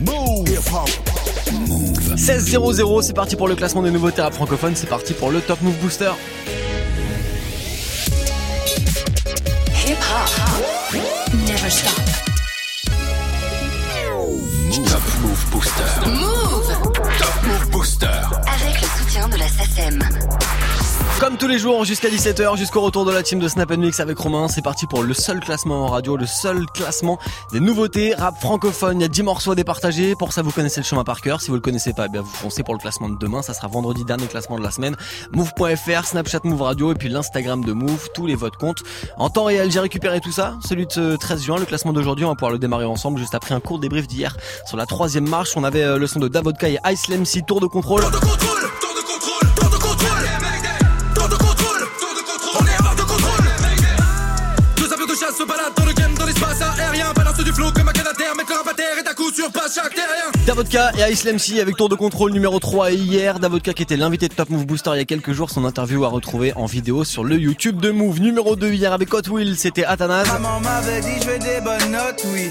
Move 16-0-0, c'est parti pour le classement des nouveautés rap francophones, c'est parti pour le Top Move Booster. Hip hop. Never stop. Top Move Booster. Move Comme tous les jours, jusqu'à 17h, jusqu'au retour de la team de Snap Mix avec Romain, c'est parti pour le seul classement en radio, le seul classement des nouveautés rap francophone. Il y a 10 morceaux à départager, pour ça vous connaissez le chemin par cœur. Si vous le connaissez pas, eh bien vous foncez pour le classement de demain, ça sera vendredi dernier classement de la semaine. Move.fr, Snapchat Move Radio et puis l'Instagram de Move, tous les votes comptent. En temps réel, j'ai récupéré tout ça, celui de ce 13 juin, le classement d'aujourd'hui, on va pouvoir le démarrer ensemble juste après un court débrief d'hier. Sur la troisième marche, on avait euh, le son de Davodka et Ice contrôle. Tour de contrôle, Davodka et Ice MC avec tour de contrôle numéro 3 et hier. Davodka qui était l'invité de Top Move Booster il y a quelques jours. Son interview à retrouver en vidéo sur le YouTube de Move. Numéro 2 hier avec Hot Wheels, c'était Athanase. Maman m'avait dit je veux des bonnes notes, oui.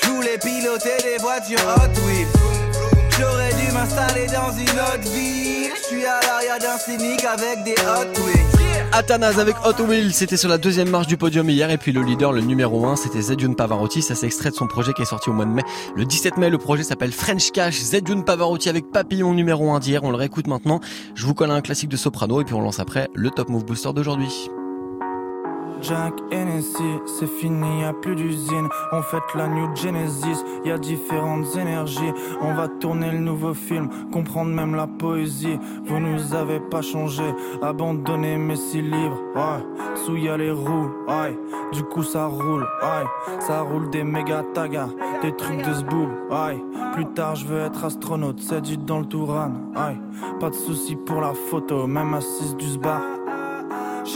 Je voulais piloter des voitures Hot Wheels. J'aurais dû m'installer dans une autre ville. Je suis à l'arrière d'un cynique avec des Hot Wheels. Athanase avec Hot Wheels, c'était sur la deuxième marche du podium hier. Et puis le leader, le numéro 1, c'était Zedjun Pavarotti. Ça c'est extrait de son projet qui est sorti au mois de mai. Le 17 mai, le projet s'appelle French Cash. Zedjun Pavarotti avec Papillon numéro 1 d'hier. On le réécoute maintenant. Je vous colle un classique de soprano et puis on lance après le Top Move Booster d'aujourd'hui. Jack Hennessy, c'est fini, y a plus d'usine. On fête la New Genesis, y a différentes énergies. On va tourner le nouveau film, comprendre même la poésie. Vous nous avez pas changé, abandonné mes six livres. Ouais, sous y a les roues, ouais. Du coup ça roule, ouais. Ça roule des méga tagas, des trucs de zboob, ouais. Plus tard je veux être astronaute, c'est du dans le Touran, ouais. Pas de soucis pour la photo, même assise du sbar.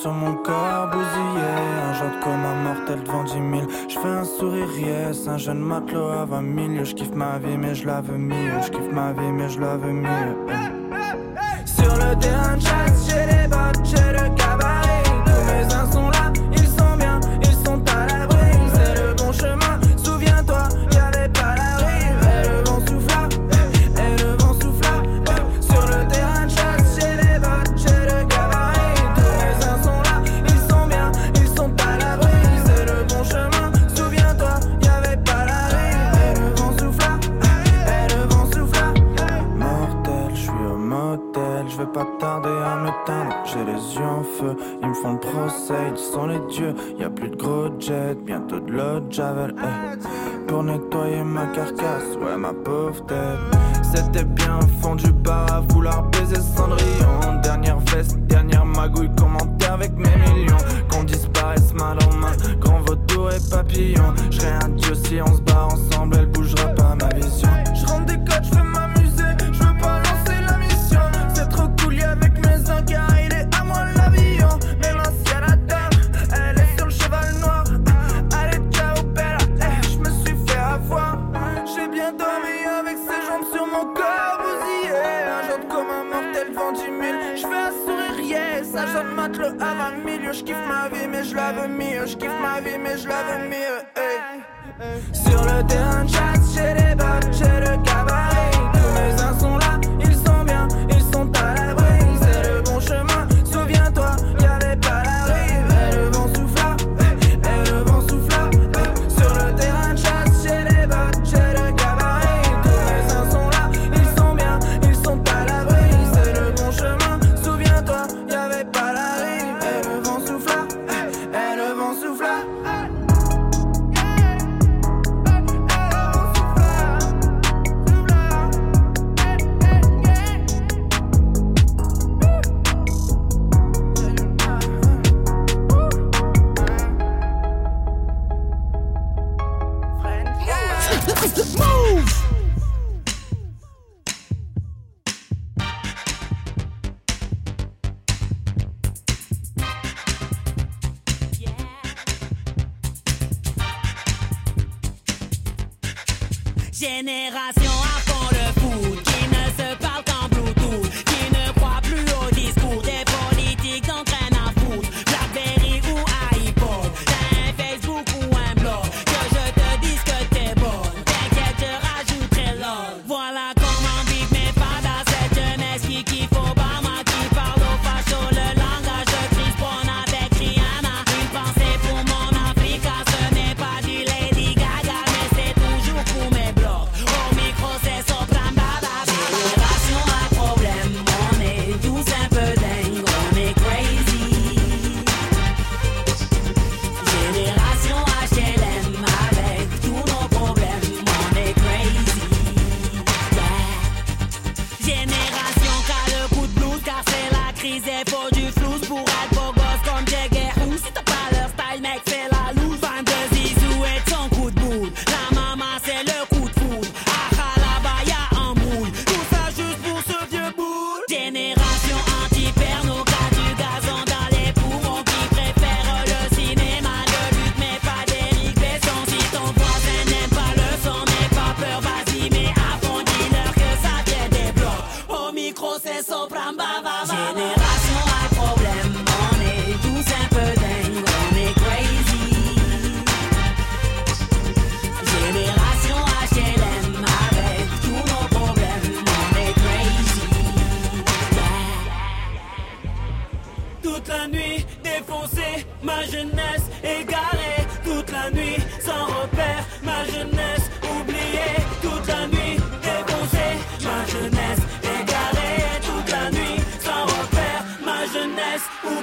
Sur mon corps bousillé. Un genre comme un mortel devant 10 000 Je fais un sourire yes. Un jeune matelot à 20 000 Je kiffe ma vie mais je la veux mieux. Je kiffe ma vie mais je la veux mieux. Sur le terrain de chasse j'ai les bottes, j'ai le gabarit Tous mes uns sont là, ils me font le procès, ils sont les dieux. Y a plus de gros jets, bientôt de l'eau javel. Hey. Pour nettoyer ma carcasse, ouais ma pauvre tête. C'était bien au fond du bar à vouloir baiser Cendrillon. Dernière veste, dernière magouille, commentaire avec mes millions. Qu'on disparaisse mal en main, grand vautour et papillon. Je serais un dieu si on se bat ensemble, elle bougera pas génération.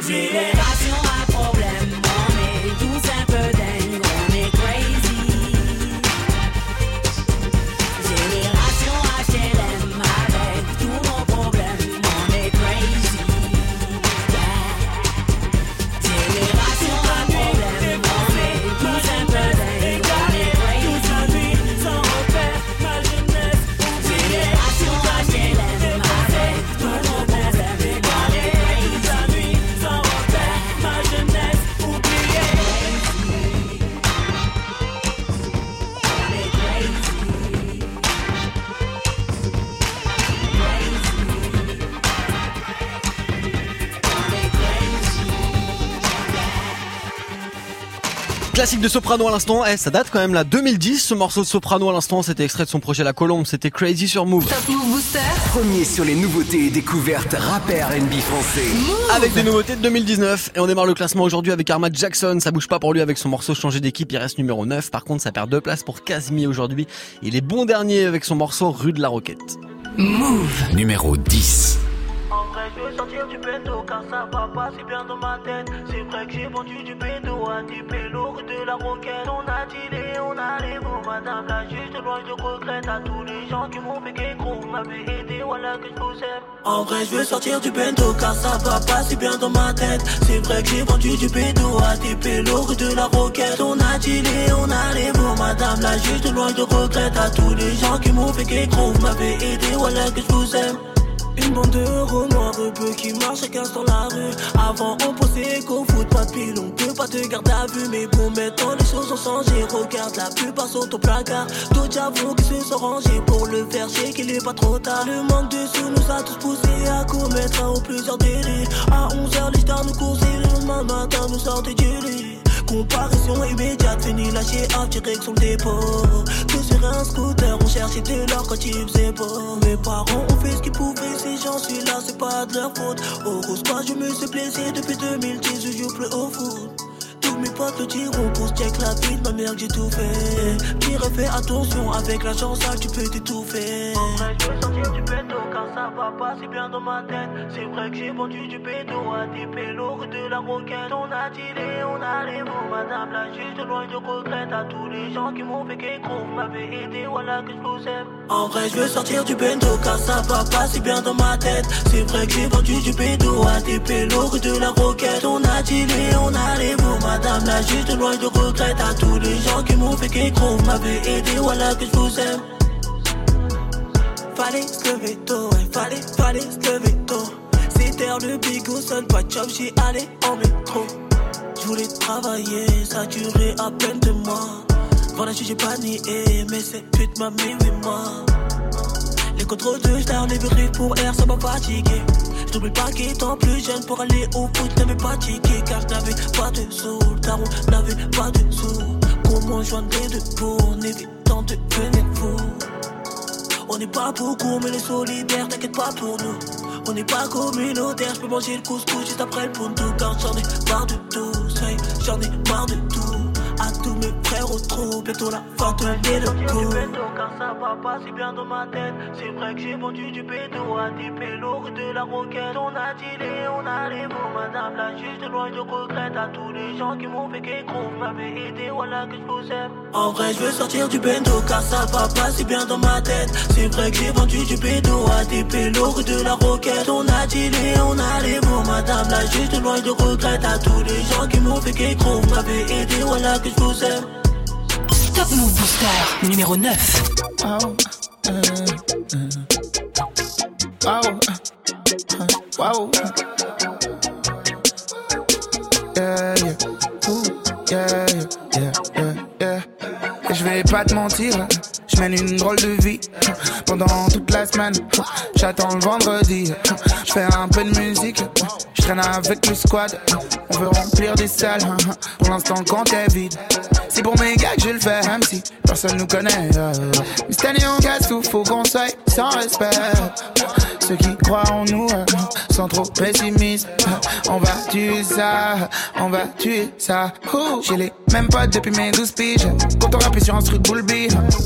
Génération Classique de Soprano à l'instant, eh, ça date quand même là, 2010 ce morceau de Soprano à l'instant, c'était extrait de son projet La Colombe, c'était Crazy sur Move. Top Move Booster. Premier sur les nouveautés et découvertes rap et R&B français. Avec des nouveautés de 2019 et on démarre le classement aujourd'hui avec Armad Jackson, ça bouge pas pour lui avec son morceau changé d'équipe, il reste numéro 9, par contre ça perd deux places pour Casimi aujourd'hui, il est bon dernier avec son morceau Rue de la Roquette. Numéro 10. En vrai, je veux sortir du bendo car ça va pas si bien dans ma tête. C'est vrai que j'ai vendu du bendo pélos rue de la Roquette. On a dealé, on a les mots, madame la juge de loin, je regrette à tous les gens qui m'ont fait gros. M'avaient aidé, voilà que je vous aime. En vrai, je veux sortir du bendo car ça va pas si bien dans ma tête. C'est vrai que j'ai vendu du bendo à des de la Roquette. On a dealé, on a les mots, madame la juge de loin, je regrette à tous les gens qui m'ont fait gros. M'avaient aidé, voilà que je vous aime. Une bande de héros noirs peu qui marchent chacun dans la rue. Avant, on pensait qu'au foot, pas de pile, on peut pas te garder à vue. Mais bon, maintenant les choses ont changé. Regarde, la plupart sont au placard. D'autres avouent qu'ils se sont rangés pour le faire, sais qu'il est pas trop tard. Le manque de sous nous a tous poussés à commettre un ou plusieurs délits. À 11h, les stars nous coursaient, le matin nous sortaient du lit. Comparaison immédiate, fini lâché en direction le dépôt. Que sur un scooter, on cherchait de l'or quand il faisait beau. Mes parents ont fait ce qu'ils pouvaient, ces gens, celui-là, c'est pas de leur faute. Au rose, je me suis blessé depuis 2010, je joue plus au foot. Mes potes le diront pour check la vie de ma mère j'ai tout fait. Pire fais attention, avec la chance, ça, tu peux t'étouffer. En vrai, je veux sortir du bédo car ça va pas si bien dans ma tête. C'est vrai que j'ai vendu du bédo à des pélos de la Roquette. On a dealé, on a les mots, madame la juge de loin, je regrette à tous les gens qui m'ont fait gros. M'avaient aidé, voilà que je vous aime. En vrai, je veux sortir du bendo car ça va pas si bien dans ma tête. C'est vrai que j'ai vendu du bédo à des pélos de la Roquette. On a dealé, on a les mots, madame la juge de loin, regrette à tous les gens qui m'ont fait gros. M'avaient aidé, voilà que je vous aime. Fallait se lever tôt, fallait, fallait se lever tôt. C'était le bigot, seul pas de job, j'y allais en métro. Je voulais travailler, ça durait à peine deux mois. Voilà, j'ai pas nié, mais c'est pute m'a mis, oui, moi. Les contrôles de star, les pour air, ça m'a fatigué. J'oublie pas qu'étant plus jeune pour aller au foot, n'avais pas ticket car je n'avais pas de sous. Daron n'avait pas de sous. Comment joindre les deux pour en évitant de devenir fou? On n'est pas beaucoup, mais les solidaires, t'inquiète pas pour nous. On n'est pas communautaire, je peux manger le couscous juste après le puntu car j'en ai marre de tout, j'en ai marre de tout. À tous mes frères au trou, bientôt la fin de l'éloquent. car ça va pas si bien dans ma tête. C'est vrai que j'ai vendu du bédo à des pélos de la roquette. On a dealé, on a les mots, madame la juge de loin, je regrette à tous les gens qui m'ont fait qu'écrou. Vous m'avez aidé, voilà que je vous aime. En vrai, je veux sortir du bendo car ça va pas si bien dans ma tête. C'est vrai que j'ai vendu du bédo à des pélos de la roquette. On a dealé, on a les mots, madame la juge de loin, je regrette à tous les gens qui m'ont fait qu'écrou. Vous m'avez aidé, voilà que je vous aime. Top Move Booster numéro 9. Wow. Uh, uh. Wow. Uh, wow. Yeah, yeah. Ooh, yeah, yeah, yeah, yeah. Et je vais pas te mentir, je mène une drôle de vie. Pendant toute la semaine, j'attends le vendredi. Je fais un peu de musique, traîne avec le squad. On veut remplir des salles, pour l'instant le compte est vide. C'est pour mes gars que je le fais, même si personne nous connaît. euh. Mais cette année on casse tout, faut qu'on soit sans respect. Ceux qui croient en nous euh, sont trop pessimistes. On va tuer ça, on va tuer ça. J'ai les mêmes potes depuis mes 12 piges. Quand on rappelle sur un truc boule.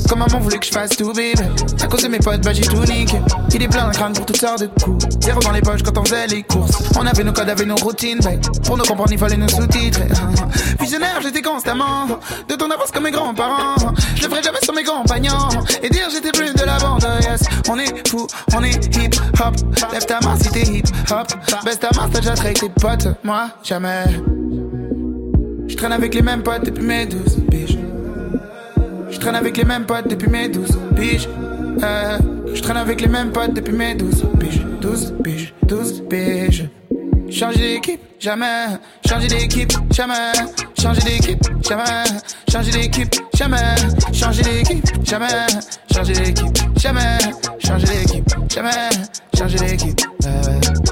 Comme maman voulait que je fasse tout bib. À cause de mes potes, bah j'ai tout niqué. Il est plein d'un crâne pour toutes sortes de coups. Zéro dans les poches quand on faisait les courses. On avait nos codes, avait nos routines. Pour nous comprendre, il fallait nous sous-titrer. Visionnaire, j'étais constamment de ton avance comme mes grands-parents. Je le ferai jamais sur mes compagnons. Et dire j'étais plus de la bande, yes. On est fou, on est hip hop. Lève ta main si t'es hip hop. Baisse ta main, t'as déjà traité tes potes. Moi, jamais. Je traîne avec les mêmes potes depuis mes 12 piges. Je traîne avec les mêmes potes depuis mes 12 piges. Euh, je traîne avec les mêmes potes depuis mes 12 piges. 12 piges, 12 piges. Changer d'équipe, jamais. Changer d'équipe, jamais. Changer d'équipe, jamais. Changer d'équipe, jamais. Changer d'équipe, jamais. Changer d'équipe, jamais. Changer d'équipe, jamais. Changer d'équipe. euh.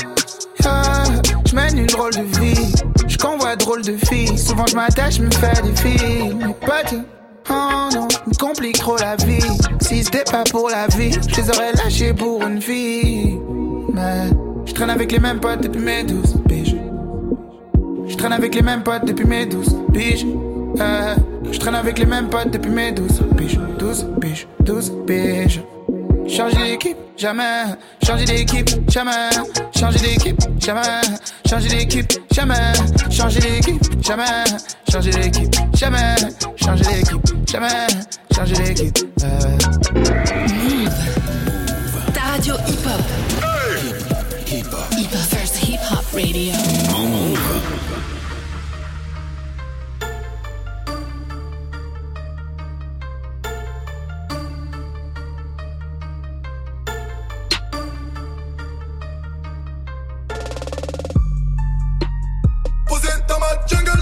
Je mène une drôle de vie. Je convois drôle de filles. Souvent je m'attache, me fais des filles. Mes potes, oh non, me complique trop la vie. Si c'était pas pour la vie, je les aurais lâchés pour une. Mais je traîne avec les mêmes potes depuis mes 12 piges. Je traîne avec les mêmes potes depuis mes 12 piges. Euh, je traîne avec les mêmes potes depuis mes 12 piges. 12 piges, 12 piges. Changer d'équipe, jamais. Changer d'équipe, jamais. Changer d'équipe, jamais. Changer d'équipe, jamais. Changer d'équipe, jamais. Changer d'équipe, jamais. Changer d'équipe, jamais. Changer d'équipe. euh. Ta radio hip-hop. Hip-hop. First hip-hop radio. Posé jungle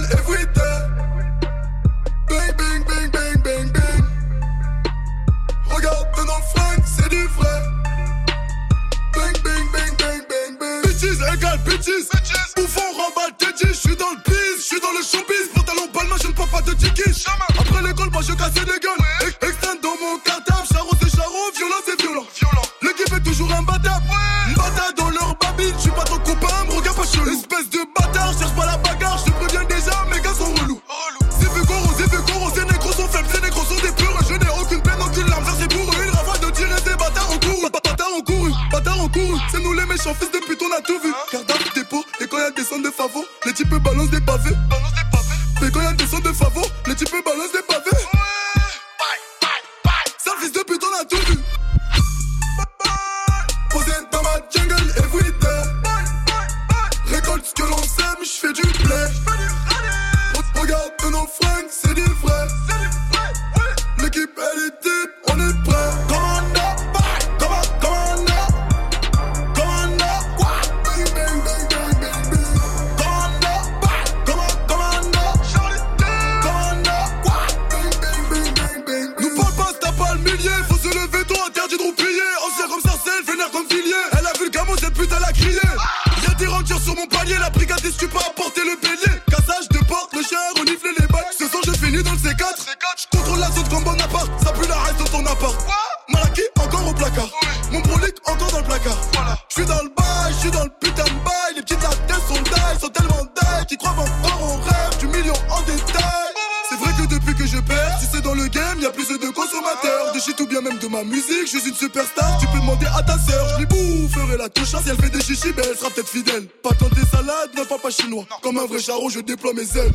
je perds, si c'est dans le game, y a plus de consommateurs. De shit ou bien même de ma musique, je suis une superstar. Tu peux demander à ta sœur, je lui boufferai la touche. Si elle fait des chichis, ben elle sera peut-être fidèle. Pas tant des salades, ne parle pas chinois. Comme un vrai charreau, je déploie mes ailes.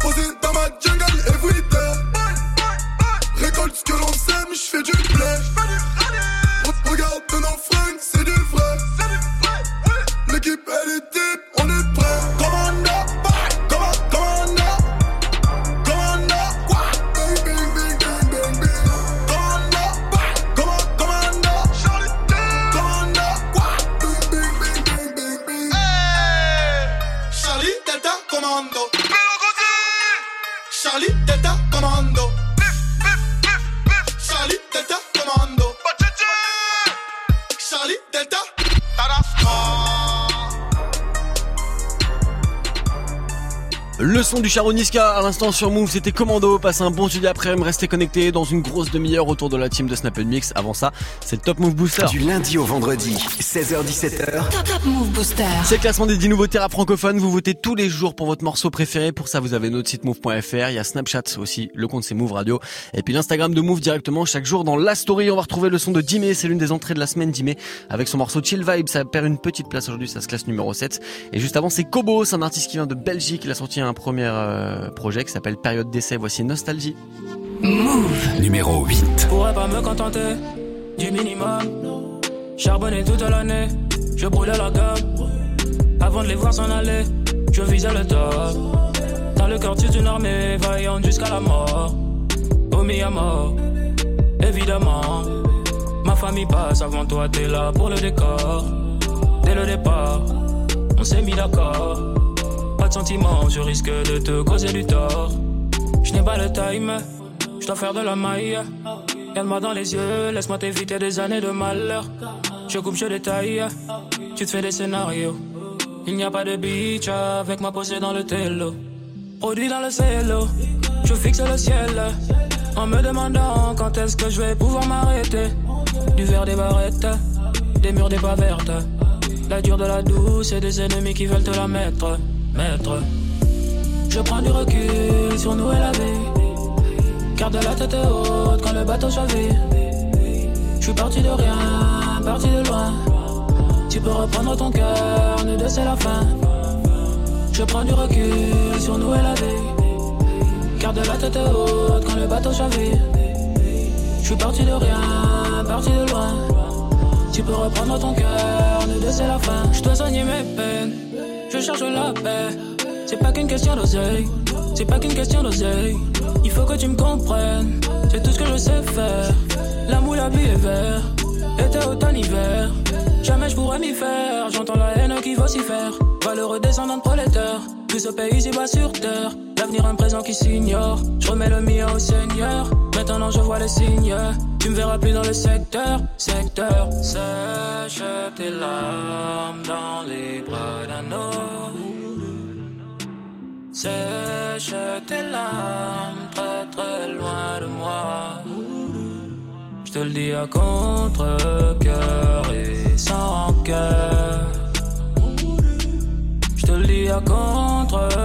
Posé dans ma jungle everyday. Récolte ce que l'on sème, j'fais du blé. Regarde nos fringues, c'est du vrai. L'équipe elle est Le son du Charoniska à l'instant sur Move, c'était Commando. Passez un bon jeudi après-midi, restez connectés dans une grosse demi-heure autour de la team de Snap Mix. Avant ça, c'est le Top Move Booster. Du lundi au vendredi, 16h17h. Top, top Move Booster. C'est le classement des 10 nouveautés rap francophones. Vous votez tous les jours pour votre morceau préféré. Pour ça, vous avez notre site move.fr. Il y a Snapchat aussi. Le compte c'est Move Radio. Et puis l'Instagram de Move directement chaque jour dans la story. On va retrouver le son de Dimé. C'est l'une des entrées de la semaine Dimé avec son morceau Chill Vibe. Ça perd une petite place aujourd'hui. Ça se classe numéro 7. Et juste avant, c'est Kobo. C'est un artiste qui vient de Belgique. Il a sorti un premier euh, projet qui s'appelle Période d'essai. Voici Nostalgie. Move. Numéro 8. pourrais pas me contenter du minimum. Charbonner toute l'année, je brûlais la gamme. Avant de les voir s'en aller, je visais le top. Dans le quartier d'une armée, vaillante jusqu'à la mort. Omis à mort, évidemment. Ma famille passe avant toi, t'es là pour le décor. Dès le départ, on s'est mis d'accord. Je risque de te causer du tort. Je n'ai pas le time, je dois faire de la maille. Regarde-moi dans les yeux, laisse-moi t'éviter des années de malheur. Je coupe, je détaille, tu te fais des scénarios. Il n'y a pas de beach avec ma posée dans le télo. Produit dans le cello, je fixe le ciel. En me demandant quand est-ce que je vais pouvoir m'arrêter. Du verre des barrettes, des murs des pas vertes. La dure de la douce et des ennemis qui veulent te la mettre. Mettre. Je prends du recul sur nous et la vie. Garde la tête haute quand le bateau chavire. Je suis parti de rien, parti de loin. Tu peux reprendre ton cœur, nous deux c'est la fin. Je prends du recul sur nous et la vie. Garde la tête haute quand le bateau chavire. Je suis parti de rien, parti de loin. Tu peux reprendre ton cœur, nous deux c'est la fin. Je dois soigner mes peines, je cherche la paix. C'est pas qu'une question d'oseille, c'est pas qu'une question d'oseille. Il faut que tu me comprennes, c'est tout ce que je sais faire. L'amour, la vie est vert, été, automne, hiver. Jamais je pourrais m'y faire, j'entends la haine qui vocifère. Valeureux descendant de prolétaires, tout ce pays ici-bas sur terre. L'avenir, un présent qui s'ignore. Je remets le mien au Seigneur. Maintenant je vois les signes. Tu me verras plus dans le secteur, secteur. Sèche tes larmes dans les bras d'un homme. Sèche tes larmes très très loin de moi. Je te le dis à contre-cœur et sans cœur. Je te le dis à contre-cœur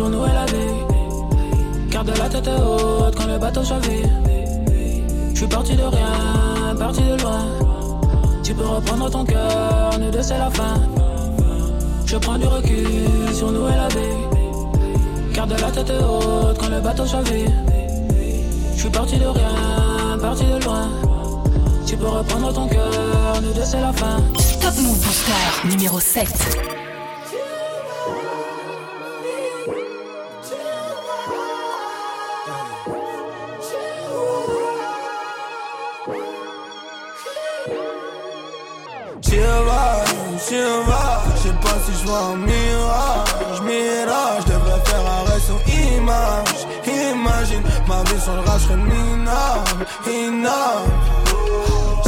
sur nous et la vie. Garde la tête haute quand le bateau chavire. Je suis parti de rien, parti de loin. Tu peux reprendre ton cœur, nous deux c'est la fin. Je prends du recul sur nous et la vie. Garde la tête haute quand le bateau chavire. Je suis parti de rien, parti de loin. Tu peux reprendre ton cœur, nous deux c'est la fin. Top Move Booster numéro 7. Je vois un mirage, mirage, je devrais faire arrêt sur image, imagine, ma vie sur le rap serait minable, inable.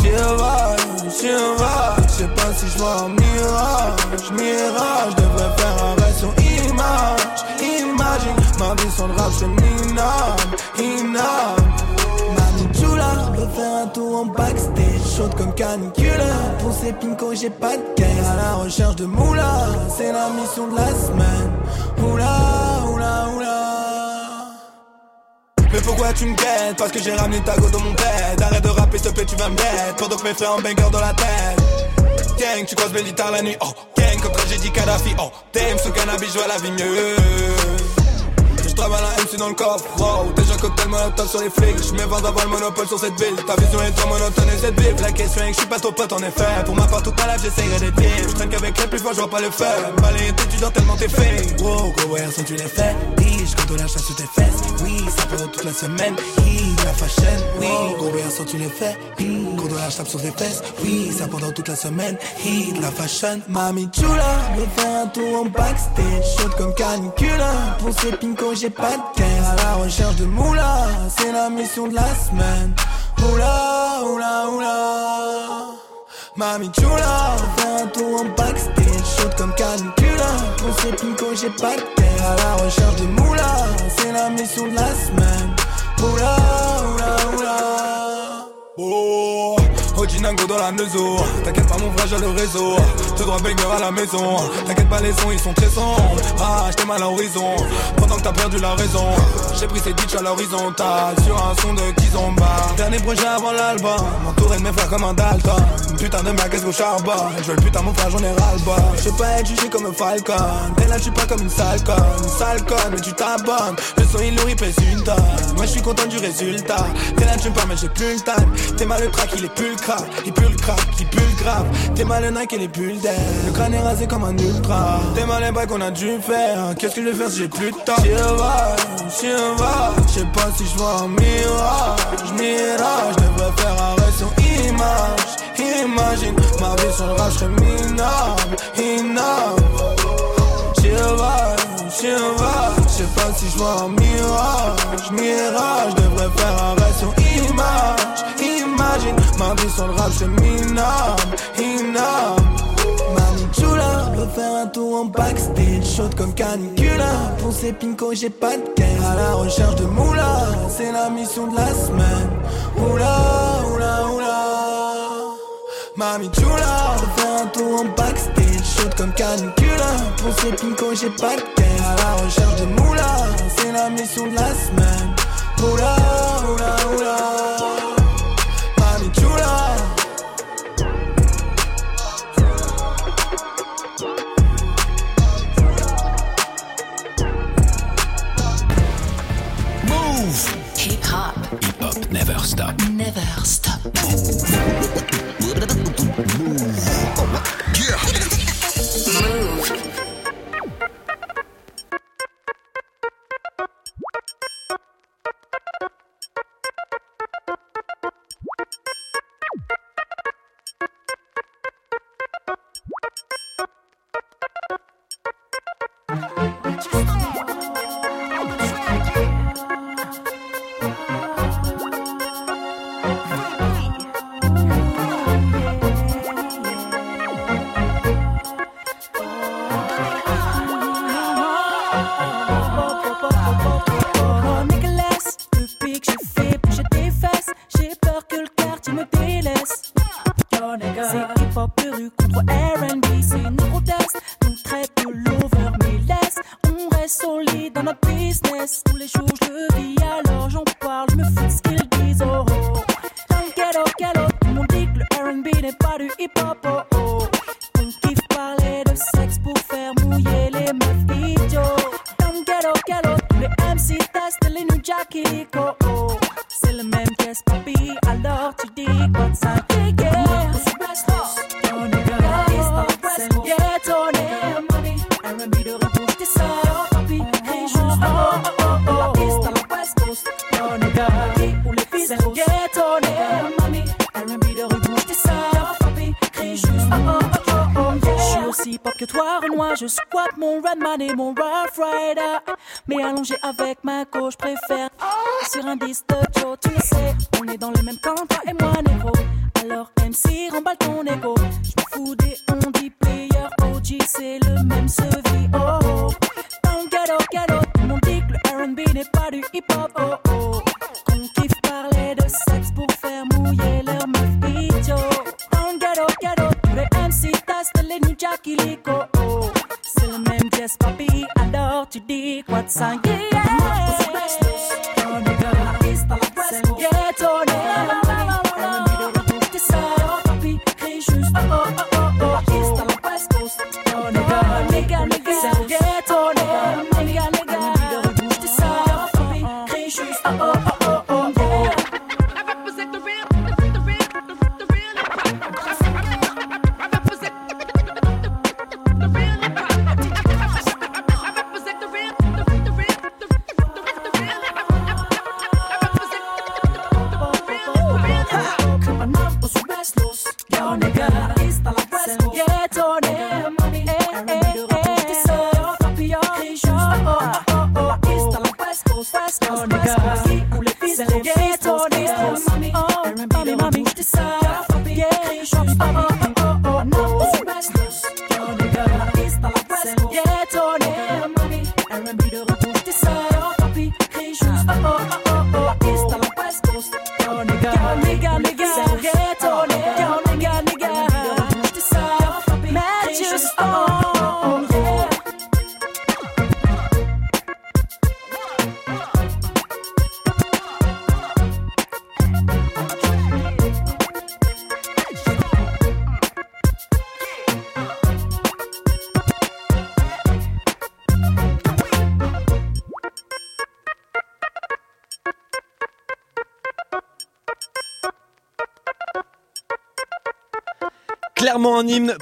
J'y va, j'y je sais pas si je vois un mirage, mirage, je devrais faire arrêt sur image, imagine, ma vie sur le rap serait minable, inable. Faire un tour en backstage, chaude comme canicule. Pour ces pincos, j'ai pas de caisse. À la recherche de moula, c'est la mission de la semaine. Oula, oula, oula. Mais pourquoi tu me guettes? Parce que j'ai ramené ta go dans mon bed. Arrête de rapper, s'il te tu vas me mettre. Pendant que mes frères en banger dans la tête. Gang, tu causes belle tard la nuit. Oh, gang, comme quand j'ai dit Kadhafi. Oh, damn, sous cannabis, je vois la vie mieux. Je travaille la MC dans le coffre, wow Déjà cocktail molotov sur les flics. Je mets 20 d'avoir le monopole sur cette ville. Ta vision est trop monotone et cette ville. La question est que je suis pas ton pote en effet. Pour ma part toute ma life j'essayerai d'être libre Je traîne qu'avec les plus forts je vois pas le faire Balayer tes étudiants tellement t'es fait. Gros gros voyage sans tu les fais Dis je compte la chasse sur tes fesses Oui ça pendant toute la semaine. Hi la fashion? Oui gros voyage sans tu les fais Hi gros la chape sur tes fesses Oui ça pendant toute la semaine. Hi la fashion. Mami chula Veut faire un tour en backstage. Chaude comme canicule Pour ces pincos j'ai pas de À la recherche de moula C'est la mission de la semaine. Oula oula oula Mami chula Faire un tour en backstage. Chaude comme canicule Pour ces pincos j'ai pas de caisse. À la recherche de moula C'est la mission de la semaine. Oula oula oula Oh, Ojinango dans la neuzo T'inquiète pas mon frère j'ai le réseau Tout droit banger à la maison. T'inquiète pas les sons ils sont très sombres Ah j'étais mal à l'horizon. Pendant que t'as perdu la raison J'ai pris ces ditches à l'horizontale. Sur un son de Kizomba. Dernier projet avant l'album. M'entourer de mes frères comme un Dalton. Putain de merguez au charbon Je veux le putain mon frère j'en ai ras le bas Je pas être jugé comme un falcon. T'es là je suis pas comme une sale conne mais tu t'abonnes. Le son il nourrit pèse une tonne. Moi je suis content du résultat. T'es là tu me permets j'ai plus le time. T'es mal le track il est plus le crack. Il pue le crack, il pue le grave. T'es mal le Nike et les bulles d'air Le crâne est rasé comme un ultra. T'es mal les bails qu'on a dû faire. Qu'est-ce que je vais faire si j'ai plus de temps? J'y va, j'y va Je sais pas si je vois un mirage. Mirage, je devrais faire arrêt sur image. Imagine, ma vie sur le rap serait minable Inable J'y va, j'y va Je sais pas si je vois un mirage. Mirage, je devrais faire arrêt sur image. Imagine, ma vie sur le rap c'est minable Inable Chula, veut faire un tour en backstage. Chaude comme canicule Pour ces pincos j'ai pas de caisse. À la recherche de moula. C'est la mission de la semaine. Oula, oula, oula. Mami chula, veut faire un tour en backstage. Chaude comme canicule Pour ces pincos j'ai pas de caisse. À la recherche de moula. C'est la mission de la semaine. Oula, oula, oula stop. never stop. Que toi, Renoir. Je squatte mon Redman et mon Rough Rider. Mais allongé avec ma gauche, préfère sur un disque de Joe. Tu le sais, on est dans le même camp, toi et moi, Nero. Alors MC, remballe ton ego. Je fous des on dit player OG, c'est le même. Oh oh. Le ghetto, ghetto, tout le monde dit que le R&B n'est pas du hip hop. Oh oh. Qu'on kiffe parler de sexe pour faire mouiller leur meuf idiot. Dans ghetto, ghetto, tous les MC testent les New Jackie Lico. Oh. C'est le même Jess Papi, alors tu dis quoi de ça?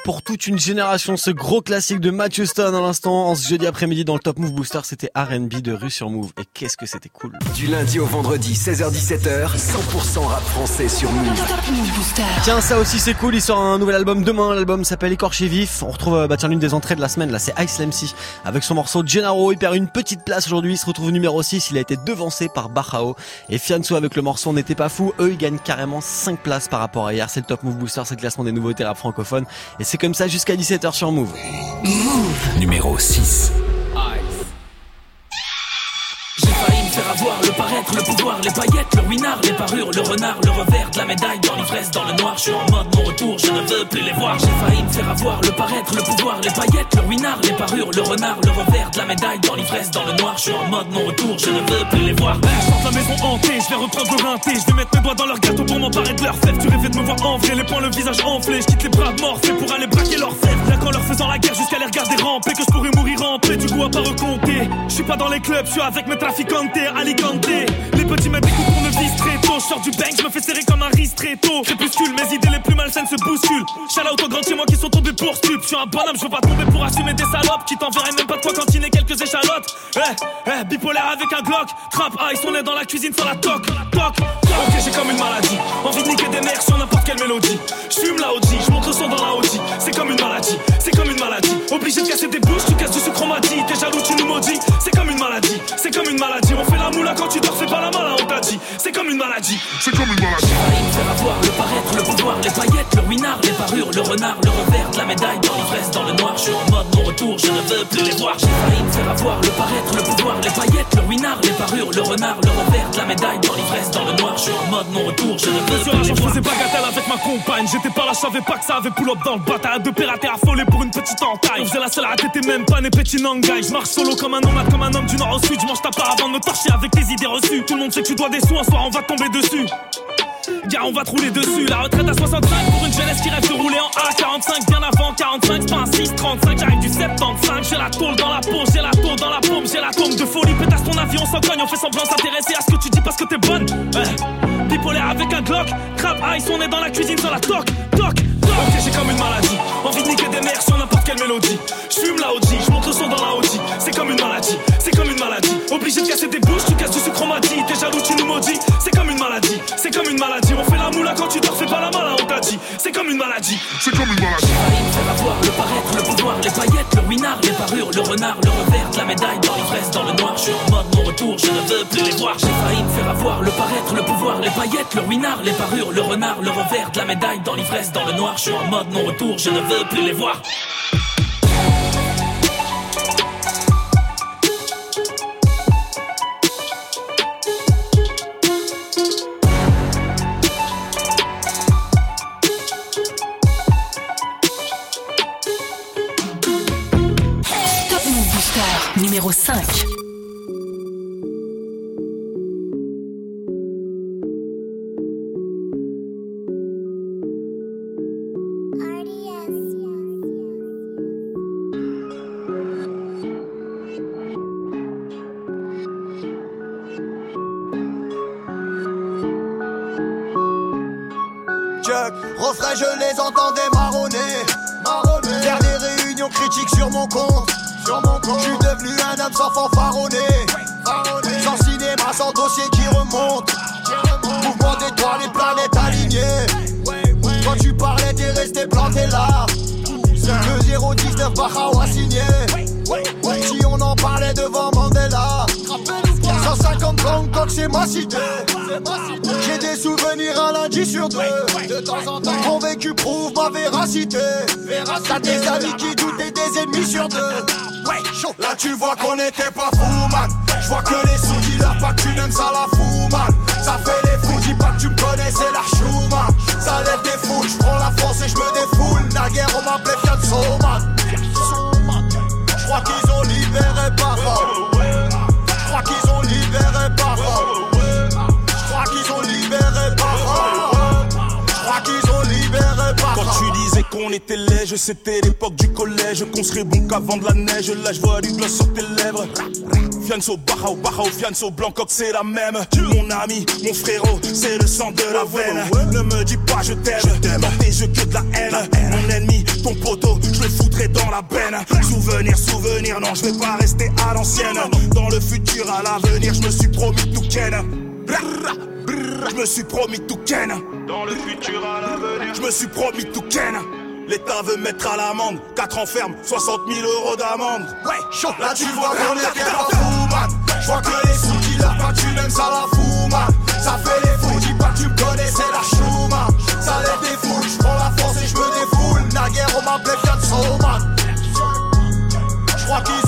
Pour toute une génération, ce gros classique de Matthew Stone à l'instant, en ce jeudi après-midi dans le Top Move Booster, c'était R&B de rue sur Move. Et qu'est-ce que c'était cool. Du lundi au vendredi, 16h-17h, 100% rap français sur Move. Top Move Booster. Tiens, ça aussi c'est cool, il sort un nouvel album demain, l'album s'appelle Écorché Vif. On retrouve, euh, bah tiens, l'une des entrées de la semaine, là c'est Ice MC, avec son morceau Gennaro, il perd une petite place aujourd'hui, il se retrouve numéro 6, il a été devancé par Bachao. Et Fianso avec le morceau n'était pas fou, eux ils gagnent carrément 5 places par rapport à hier, c'est le Top Move Booster, c'est le classement des nouveautés rap francophones. Et c'est comme ça jusqu'à 17h sur Move. Numéro 6. Faire avoir le paraître, le pouvoir, les paillettes, le winard, les parures, le renard, le revers de la médaille, dans l'ivresse, dans le noir. Je suis en mode mon retour, je ne veux plus les voir. J'ai failli me faire avoir le paraître, le pouvoir, les paillettes, le winard, les parures, le renard, le revers de la médaille, dans l'ivresse, dans le noir. Je suis en mode mon retour, je ne veux plus les voir. Je sors la maison hantée, je vais reprendre le rinté Je vais mettre mes doigts dans leur gâteau pour m'emparer de leur fève Tu rêvais de me voir en vrai, les poings, le visage enflé Je quitte les bras morphés pour aller braquer leur fève Là qu'en leur faisant la guerre jusqu'à les regarder ramper Que je pourrais mourir en paix, du coup à pas recompter Je suis pas dans les clubs, je suis avec mes traficantes, Alicante Les petits me découpent pour très Je sors du bank, je me fais serrer comme un ristretto Crépuscule, mes idées les plus malsaines se bousculent. Out aux grands chez moi qui sont tombés pour stup. Je un bonhomme, je veux pas tomber pour assumer des salopes. Qui t'enverraient même pas de quoi cantiner quelques échalotes. Eh, eh, bipolaire avec un Glock. Trap ice, on est dans la cuisine sans la toc Toc, ok j'ai comme une maladie. Envie de niquer des mères sur n'importe quelle mélodie. Je la OG, je le son dans la OG C'est comme une maladie, c'est comme une maladie. Obligé de casser des bouches, tu casses du sucre on T'es jaloux, tu nous maudis. C'est comme une maladie, c'est comme une maladie. On fait la moula quand tu dors, fais pas la mala, on t'a dit. C'est comme une maladie, c'est comme une maladie failli me faire avoir le paraître, le pouvoir, les paillettes, le winard, les parures, le renard, le revers la médaille, dans l'ivresse, dans le noir. Je suis en mode mon retour, je ne veux plus les voir. J'ai failli me faire avoir le paraître, le pouvoir, les paillettes, le winard, les parures, le renard, le revers la médaille, dans l'ivresse, dans le noir. Je suis en mode mon retour, je ne veux plus les jour, je voir. faisais bagatelle avec ma compagne. J'étais pas là, je savais pas que ça avait pull up dans le bataille. De pirater affolé pour une petite entaille. On faisait la seule à t'étais même pas né petit nangai. Je marche solo comme un nomade, comme un homme du nord au sud. Je mange ta part avant de me torcher avec tes idées reçues. Tout le monde sait que tu dois des sous, un soir on va tomber dessus. Gars, on va te rouler dessus. La retraite à 65 pour une jeunesse qui rêve de rouler en A45. Bien avant 45, c'est pas un 635. J'arrive du 75. J'ai la tôle dans la peau, j'ai la tôle dans la paume, j'ai la tombe de folie. Pétasse ton avion sans cogne, on fait semblant s'intéresser à ce que tu dis parce que t'es bonne. Ouais. Bipolaire avec un Glock. Trap ice, on est dans la cuisine sur la toc, toc. Ok, j'ai comme une maladie. Envie de niquer des mères sur n'importe quelle mélodie. J'fume la OG, j'monte le son dans la OG. C'est comme une maladie, c'est comme une maladie. Obligé de casser des bouches, tu casses du sucre m'a dit. T'es jaloux, tu nous maudis. Tu dors, fais pas la malin, on t'a dit. C'est comme une maladie. C'est comme une maladie. me faire avoir le paraître, le pouvoir, les paillettes, le winard, les parures, le renard, le revers de la médaille, dans l'ivresse, dans le noir. Je suis en mode mon retour, je ne veux plus les voir. J'ai failli me faire avoir le paraître, le pouvoir, les paillettes, le winard, les parures, le renard, le revers de la médaille, dans l'ivresse, dans le noir. Je suis en mode mon retour, je ne veux plus les voir. Numéro 5. Chuck, refrain, je les entendais marronner. marronner. Faire des réunions critiques sur mon compte. Sur mon compte. Je suis devenu un homme sans fanfaronner. Sans cinéma, sans dossier qui remonte. Mouvement d'étoiles et planètes alignées. Quand tu parlais, t'es resté planté là. Le 019 Bahawa signé. Si on en parlait devant Mandela. 150 Hong Kong, c'est ma cité. J'ai des souvenirs un lundi sur deux. De temps en temps, mon vécu prouve ma véracité. T'as des amis qui doutent et des ennemis sur deux. Là, tu vois qu'on était pas fous, man. Je vois que les sous dealers, pas que tu n'aimes ça la fou, man. Ça fait les fous, dis pas que tu me connais, c'est la chou, man. Ça lève des foules, je prends la France et je me défoule. Naguère, on m'appelait Fianso, man. Je crois qu'ils ont libéré Papa. Qu'on était léger, c'était l'époque du collège, qu'on serait bon qu'avant de la neige. Là, je vois du gloss sur tes lèvres. Fianso, Barao, Barao, Fianso, Blancoc, c'est la même. Mon ami, mon frérot, c'est le sang de la veine. Ne me dis pas je t'aime, dans tes yeux que de la haine. Mon ennemi, ton poteau, je le foutrai dans la benne. Souvenir, souvenir, non, je vais pas rester à l'ancienne. Dans le futur, à l'avenir, je me suis promis tout ken. Je me suis promis tout ken. Dans le futur, à l'avenir, je me suis promis tout ken. L'État veut mettre à l'amende 4 ans ferme, 60 000 euros d'amende. Ouais, chaud. Là, tu vois qu'on était pas fous, man. Je vois que les sous dealers, pas tu m'aimes, ça la fout, man. Ça fait les fous, dis pas tu me connais, c'est la chou, man. Ça lève des foules, je prends la force et je me défoule. Naguère, on m'appelait Fianso, man. Je crois qu'ils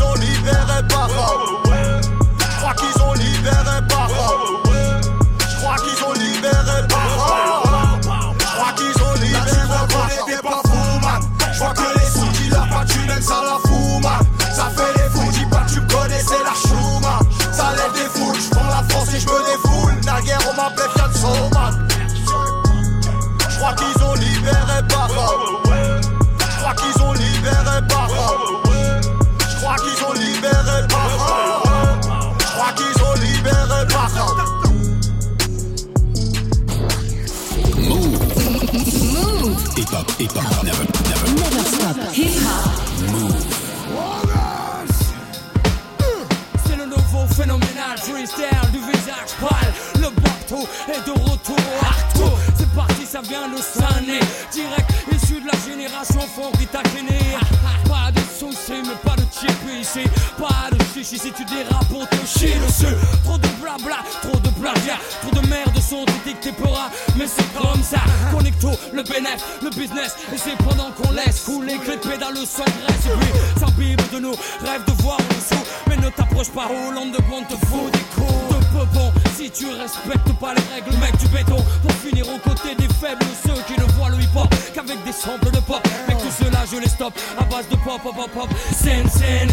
Trop de blabla, trop de plagiat. Trop de merde sont dictés pora. Mais c'est comme ça. Connecto, le bénéf, le business. Et c'est pendant qu'on laisse couler que les pédales sans graisse. Et puis, s'imbibe de nous. Rêve de voir en dessous. Mais ne t'approche pas, Hollande de te fout des coups de peupon. Si tu respectes pas les règles, mec du béton. Pour finir aux côtés des faibles, ceux qui ne voient le hip-hop qu'avec des samples de pop. Mec, tout cela, je les stoppe à base de pop, pop, pop, pop. Scène, scène.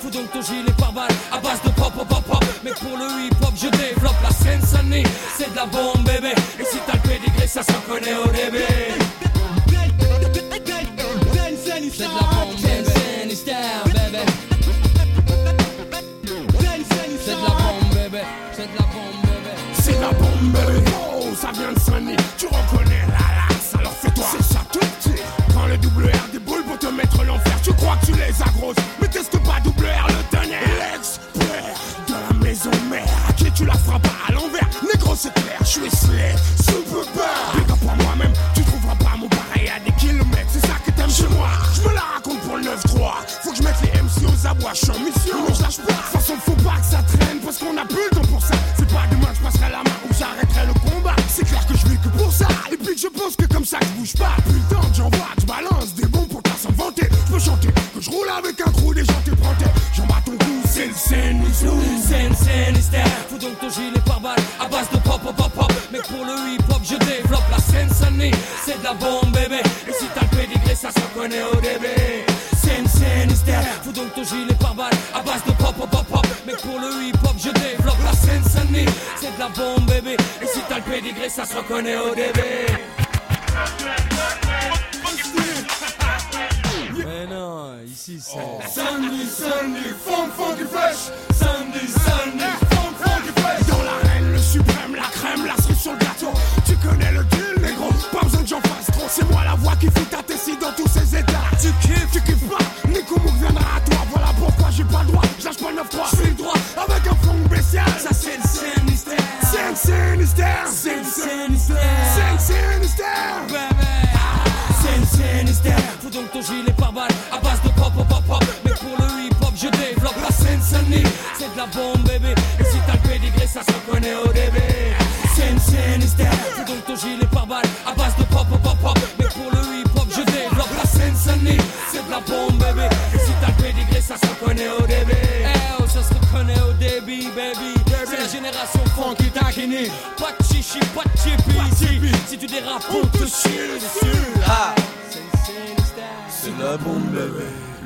Fous donc ton gilet par balle à base de pop, pop, pop, pop. Mais pour le hip-hop, je développe la scène Sunny. C'est de la bombe, bébé. Et si t'as le pédigré, ça s'en connaît au début. C'est de la bombe, bébé. sasoko ne odebe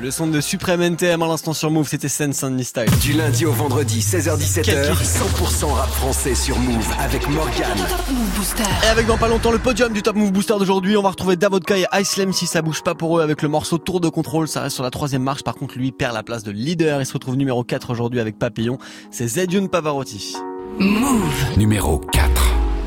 Le son de Supreme NTM à l'instant sur Move, c'était Sen Sandy Style. Du lundi au vendredi, 16h17h, 100% rap français sur Move avec Morgan. Et avec dans pas longtemps le podium du Top Move Booster d'aujourd'hui, on va retrouver Davodka et Islem si ça bouge pas pour eux avec le morceau Tour de contrôle. Ça reste sur la troisième marche. Par contre, lui perd la place de leader. Il se retrouve numéro 4 aujourd'hui avec Papillon. C'est Zedune Pavarotti. Move numéro 4.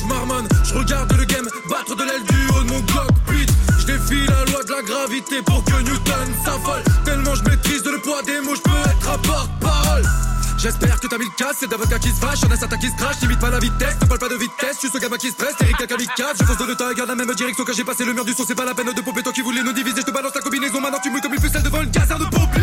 Je marmonne. Je regarde le game battre de l'aile du haut de mon cockpit. Je défie la loi de la gravité pour que Newton s'affole. Tellement je maîtrise le poids des mots, je peux être un porte-parole. J'espère que t'as mis le casse, c'est d'avocat qui se fâche, y'en a certains qui se crachent, limite pas la vitesse, ne parle pas de vitesse, je suis ce gamin qui stresse, Eric la kamikaze, je fonce de le tas, garde la même direction quand j'ai passé le mur du son, c'est pas la peine de pomper toi qui voulais nous diviser, je te balance la combinaison, maintenant tu mouilles comme une pucelle devant une caserne de pompiers.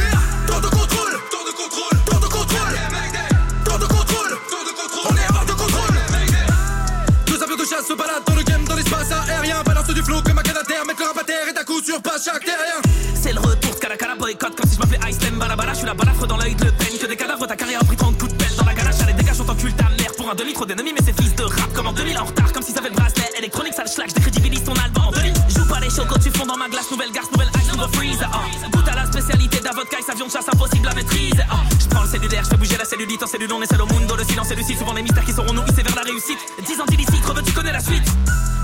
C'est le retour de Cala boycott comme si je m'appelais Ice Lem Balabala. Je suis la balafre dans l'œil de peine. Que des cadavres, ta carrière a pris 30 coups de pelle dans la ganache. Allez, dégage, on t'encule ta mère pour un demi trop d'ennemis. Mais c'est fils de rap comme en 2000 en retard. Comme si ça avait le bracelet électronique, ça le schlag. Je décrédibilise ton album en 2000. Joue pas les chocos, tu fonds dans ma glace. Nouvelle garce, nouvelle ice, nouveau freeze. Oh. À la spécialité d'un vodka, avion de chasse impossible à maîtriser. Oh. Je prends le cellulaire, je fais bouger la cellulite en cellule. On est seul au mundo, le silence est lucide. Souvent les mystères qui seront nous hissés vers la réussite. 10 ans d'illicite, tu connais la suite.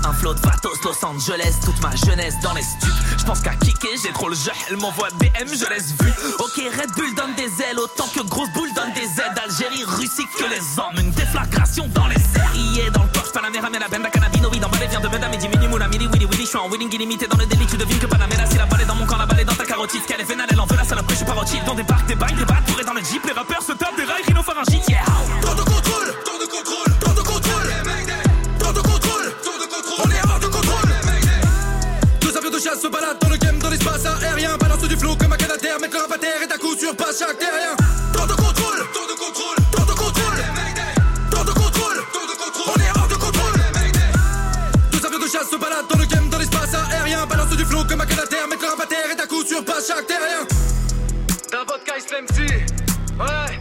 Un flot de Vatos, Los Angeles, toute ma jeunesse dans les stupes. Je pense qu'à kicker, j'ai trop le jeu, elle m'envoie BM, je laisse vu. Ok, Red Bull donne des ailes, autant que Grosse Boule donne des aides. Algérie, Russie, que les hommes, une déflagration dans les airs. dans le Porsche, Panamera, mais la benda cannabinoïde. Emballé vient de Medam et diminue moula, mili, willy, willy. Je suis en winning illimité dans le délit, tu devines que Panamera, c'est la balle est dans mon camp, la balle est dans ta carotide. Qu'elle est vénale, elle en veut la saloperie, je suis parotide. Dans des parcs, des bails, des battes, dans le jeep. Les rappeurs se tapent des rails, rhinopharyngite, yeah. Ouais.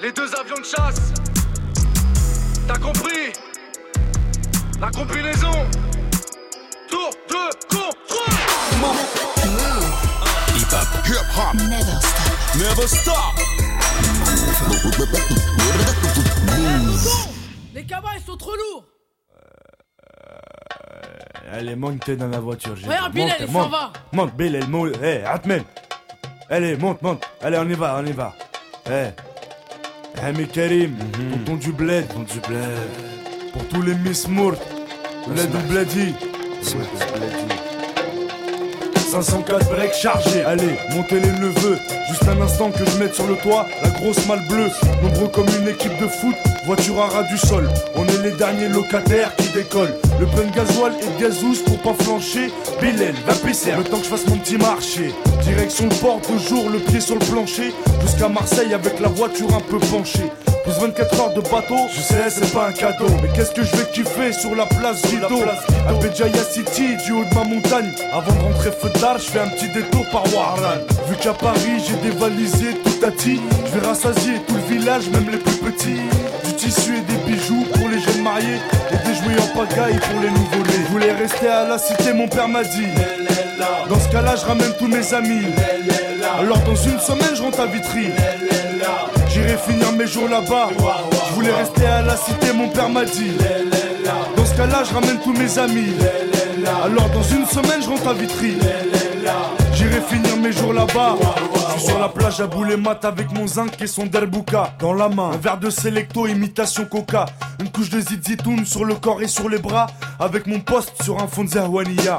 Les deux avions de chasse. T'as compris? La combinaison. Tour de contrôle. Hip hop. Hip hop. Never stop. Never stop. Les cabas, ils sont trop lourds Allez, monte dans la voiture. j'ai Regarde. Bilal, Monte, il s'en monte. va. Monte, Bilal, monte. Hé, Atmen. Allez, monte, monte. Allez, on y va, on y va. Hé. Hami Karim, tonton du bled. Tonton du bled. Pour tous les Miss Mourt. Bled ou Bledi. 504 break chargé. Allez, montez les neveux. Juste un instant que je mette sur le toit la grosse malle bleue. Nombreux comme une équipe de foot, voiture à ras du sol. On est les derniers locataires qui décollent. Le plein de gasoil et de gazous pour pas flancher. Bilal, va pisser. Le temps que je fasse mon petit marché. Direction le port, toujours le pied sur le plancher. Jusqu'à Marseille avec la voiture un peu penchée. Plus 24 heures de bateau, je sais, c'est pas un cadeau. Mais qu'est-ce que je vais kiffer sur la place Guido? À Béjaïa City, du haut de ma montagne. Avant de rentrer feu d'art, je fais un petit détour par Warlan. Vu qu'à Paris, j'ai dévalisé tout à je vais rassasier tout le village, même les plus petits. Du tissu et des bijoux pour les jeunes mariés. Et des jouets en pagaille pour les nouveau-nés. Je voulais rester à la cité, mon père m'a dit. Dans ce cas-là, je ramène tous mes amis. Alors dans une semaine, je rentre à Vitry. J'irai finir mes jours là-bas. Je voulais rester à la cité, mon père m'a dit. Dans ce cas-là, je ramène tous mes amis. Alors dans une semaine, je rentre à Vitry. J'irai finir mes jours là-bas. Je suis sur la plage à bouler mat avec mon zinc et son derbuka dans la main. Un verre de Selecto, imitation coca. Une couche de zizitoun sur le corps et sur les bras. Avec mon poste sur un fond de Zahwania.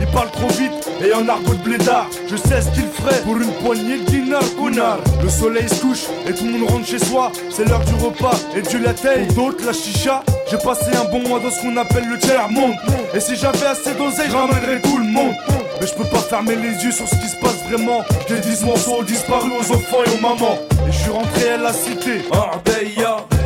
il parle trop vite et en argot de blédard. Je sais ce qu'il ferait pour une poignée de dinars, connard. Le soleil se couche et tout le monde rentre chez soi. C'est l'heure du repas et latte. Pour d'autres, la chicha. J'ai passé un bon mois dans ce qu'on appelle le tiers monde. Et si j'avais assez d'oseille, je ramènerais tout le monde. Mais je peux pas fermer les yeux sur ce qui se passe vraiment. J'ai 10 morceaux disparus aux enfants et aux mamans. Et je suis rentré à la cité. Arbeya.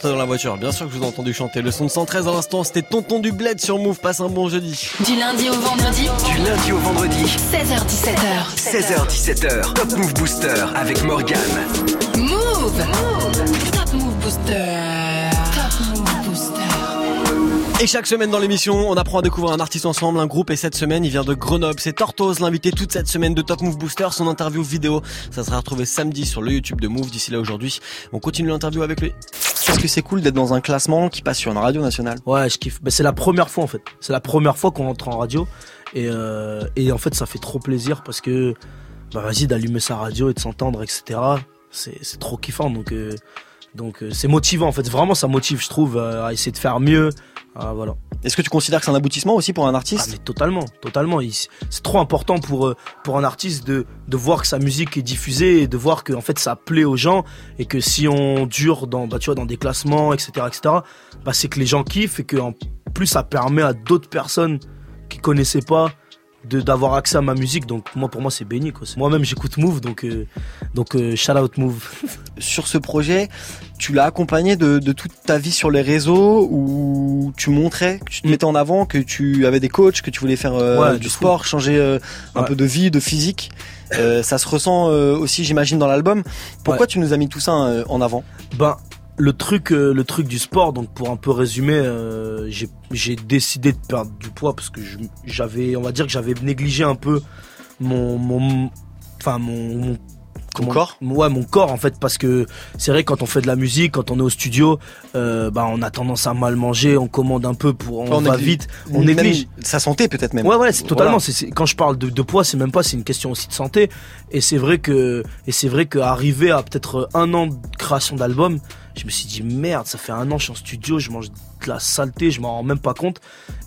Chanter dans la voiture. Bien sûr que je vous ai entendu chanter. Le son de 113 à l'instant, c'était Tonton du Bled sur Move. Passe un bon jeudi. Du lundi au vendredi. Du lundi au vendredi. 16h17h. 16h17h. Top Move Booster avec Morgan. Move. Top Move Booster. Top Move Booster. Et chaque semaine dans l'émission, on apprend à découvrir un artiste ensemble, un groupe. Et cette semaine, il vient de Grenoble. C'est Tortoise, l'invité toute cette semaine de Top Move Booster. Son interview vidéo, ça sera retrouvé samedi sur le YouTube de Move. D'ici là aujourd'hui, on continue l'interview avec lui. Est-ce que c'est cool d'être dans un classement qui passe sur une radio nationale Ouais, je kiffe. C'est la première fois en fait. C'est la première fois qu'on entre en radio. Et, euh, et en fait, ça fait trop plaisir parce que, bah vas-y, d'allumer sa radio et de s'entendre, etc. C'est, c'est trop kiffant. Donc, euh, donc euh, c'est motivant en fait. Vraiment, ça motive, je trouve, euh, à essayer de faire mieux. Ah, voilà. Est-ce que tu considères que c'est un aboutissement aussi pour un artiste? Ah, mais totalement, totalement. C'est trop important pour euh, pour un artiste de de voir que sa musique est diffusée et de voir que en fait ça plaît aux gens et que si on dure dans bah tu vois dans des classements etc etc bah c'est que les gens kiffent et que en plus ça permet à d'autres personnes qui connaissaient pas d'avoir accès à ma musique donc moi pour moi c'est béni quoi. Moi-même j'écoute Move donc euh, donc euh, shout out Move. Sur ce projet, tu l'as accompagné de, de toute ta vie sur les réseaux où tu montrais, que tu te mettais en avant, que tu avais des coachs, que tu voulais faire euh, Ouais, du fou. sport, changer euh, un Ouais. peu de vie, de physique. Euh, ça se ressent aussi, j'imagine, dans l'album. Pourquoi tu nous as mis tout ça en avant? Ben le truc euh, le truc du sport donc pour un peu résumer euh, j'ai décidé de perdre du poids parce que j'avais on va dire que j'avais négligé un peu mon mon enfin mon, corps? Ouais, mon corps en fait, parce que c'est vrai quand on fait de la musique, quand on est au studio, euh, bah on a tendance à mal manger, on commande un peu pour, on, On va néglige- vite, on néglige. sa santé peut-être même. Ouais, ouais, c'est totalement. Voilà. c'est c'est- quand je parle de, de poids, c'est même pas, c'est une question aussi de santé. Et c'est vrai que, et c'est vrai qu'arriver à peut-être un an de création d'album, je me suis dit merde, ça fait un an, je suis en studio, je mange de la saleté, je m'en rends même pas compte.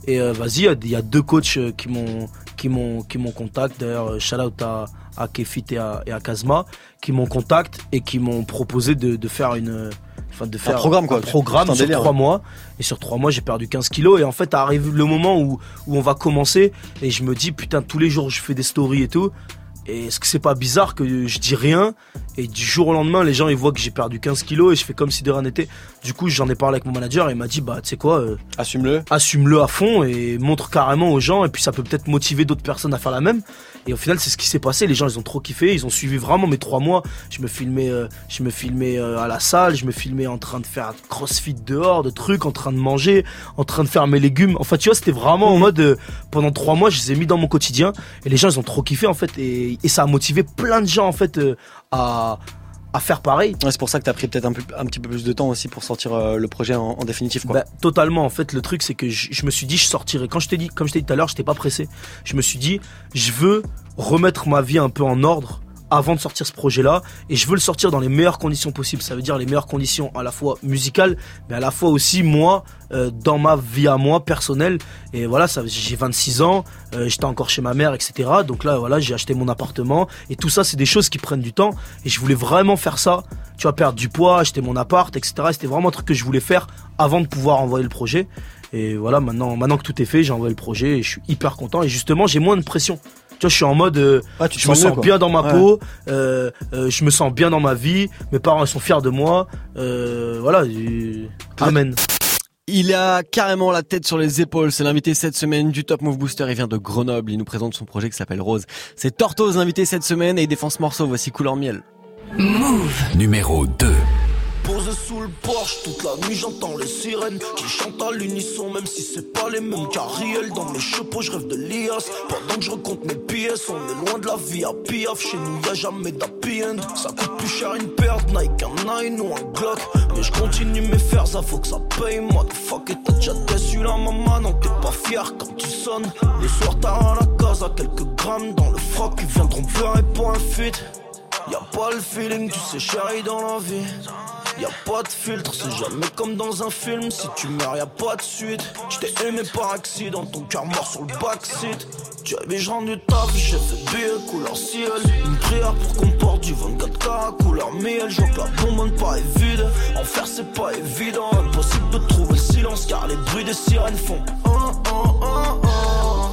Et euh, vas-y, il y a- il y, a deux coachs euh, qui m'ont, qui m'ont, qui m'ont contact. D'ailleurs, euh, shout out à, à Kefit et à, et à Kazma, qui m'ont contact et qui m'ont proposé de, de faire une, enfin de faire programme, quoi. un programme un sur trois ouais. mois. Et sur trois mois, j'ai perdu 15 kilos. Et en fait, arrive le moment où, où on va commencer. Et je me dis, putain, tous les jours, je fais des stories et tout. Et est-ce que c'est pas bizarre que je dis rien et du jour au lendemain, les gens ils voient que j'ai perdu 15 kilos et je fais comme si de rien n'était. Du coup, j'en ai parlé avec mon manager et il m'a dit, bah, tu sais quoi, euh, assume-le. Assume-le à fond et montre carrément aux gens. Et puis ça peut peut-être motiver d'autres personnes à faire la même. Et au final, c'est ce qui s'est passé. Les gens, ils ont trop kiffé. Ils ont suivi vraiment mes trois mois. Je me filmais, euh, je me filmais euh, à la salle. Je me filmais en train de faire crossfit dehors, de trucs, en train de manger, en train de faire mes légumes. Enfin, tu vois, c'était vraiment en mode, euh, pendant trois mois, je les ai mis dans mon quotidien. Et les gens, ils ont trop kiffé, en fait. Et, et ça a motivé plein de gens, en fait, euh, à, à faire pareil. Ouais, c'est pour ça que t'as pris peut-être un, petit peu plus de temps aussi pour sortir euh, le projet en, en définitif. Quoi. Bah, totalement. En fait, le truc, c'est que je, je me suis dit, je sortirai. Quand je t'ai dit, comme je t'ai dit tout à l'heure, j'étais pas pressé. Je me suis dit, je veux remettre ma vie un peu en ordre avant de sortir ce projet-là et je veux le sortir dans les meilleures conditions possibles. Ça veut dire les meilleures conditions à la fois musicales, mais à la fois aussi moi euh, dans ma vie à moi personnelle. Et voilà, ça, j'ai 26 ans, euh, j'étais encore chez ma mère, etc. Donc là, voilà, j'ai acheté mon appartement et tout ça, c'est des choses qui prennent du temps. Et je voulais vraiment faire ça. Tu vois, perdre du poids, acheter mon appart, etc. C'était vraiment un truc que je voulais faire avant de pouvoir envoyer le projet. Et voilà, maintenant, maintenant que tout est fait, j'ai envoyé le projet et je suis hyper content. Et justement, j'ai moins de pression. Tu vois, je suis en mode, euh, tu te je me sens mieux, bien dans ma Ouais. peau, euh, euh, je me sens bien dans ma vie. Mes parents ils sont fiers de moi. Euh, voilà, amen. Il a carrément la tête sur les épaules. C'est l'invité cette semaine du Top Move Booster. Il vient de Grenoble. Il nous présente son projet qui s'appelle Rose. C'est Tortoise l'invité cette semaine et il défend ce morceau. Voici Couleur Miel. Move. Numéro 2. Posé sous le porche, toute la nuit j'entends les sirènes qui chantent à l'unisson, même si c'est pas les mêmes carriels. Dans mes chapeaux, je rêve de l'IAS. Pendant que je recompte mes pièces, on est loin de la vie à piaf. Chez nous, y a jamais d'happy end. Ça coûte plus cher une de Nike, un Nine ou un Glock. Mais je continue mes fers, ça faut que ça paye. Motherfuck, et t'as déjà déçu la maman, non, t'es pas fier quand tu sonnes. Le soir, t'as la case à quelques grammes dans le froc. Ils viendront pleurer pour un feat. Y'a pas le feeling, tu sais, chérie, dans la vie. Y'a pas de filtre, c'est jamais comme dans un film. Si tu meurs, y'a pas de suite. J't'ai aimé par accident, ton cœur mort sur le backseat. Tu avais rendu taf, j'ai fait billet couleur ciel. Une prière pour qu'on porte du 24K couleur miel. Je que la bonbonne pas vide. En faire, c'est pas évident. Impossible de trouver le silence car les bruits des sirènes font. Oh, oh, oh, oh.